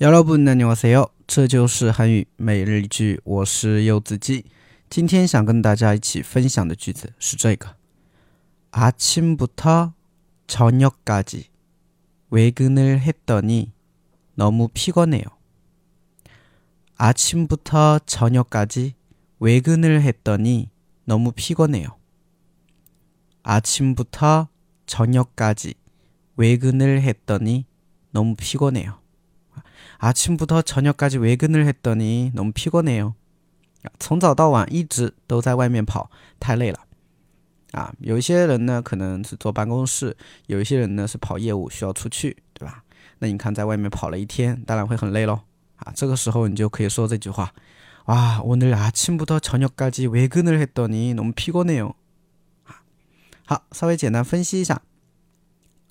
여러분 안녕하세요. 这就是韩语每日一句，我是柚子鸡。今天想跟大家一起分享的句子是这个：아침부터저녁까지외근을했더니너무피곤해요。 아침부터저녁까지외근을했더니너무피곤해요。 아침부터저녁까지외근을했더니너무피곤해요。 아침부터 저녁까지 외근을 했더니 너무 피곤해요. 从早到晚一直都在外面跑，太累了。啊，有一些人呢可能是坐办公室，有一些人呢是跑业务需要出去，对吧？那你看在外面跑了一天，当然会很累喽。啊，这个时候你就可以说这句话：哇，오늘아침부터저녁까지외근을했더니너무피곤해요。啊，好，稍微简单分析一下，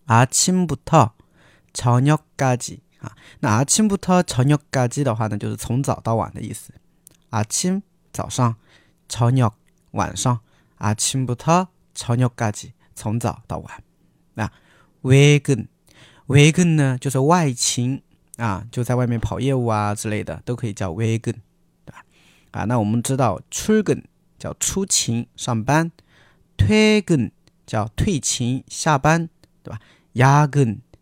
아침부터저녁까지 啊，那阿钦不特朝鸟嘎叽的话呢，就是从早到晚的意思。阿钦早上，朝鸟晚上，阿钦不特朝鸟嘎叽从早到晚。那외근외근呢，就是外勤啊，就在外面跑业务啊之类的，都可以叫외 근， 对吧？啊，那我们知道출근叫出勤上班，퇴근叫退勤下班，对吧？야근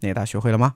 네， 大学会了吗？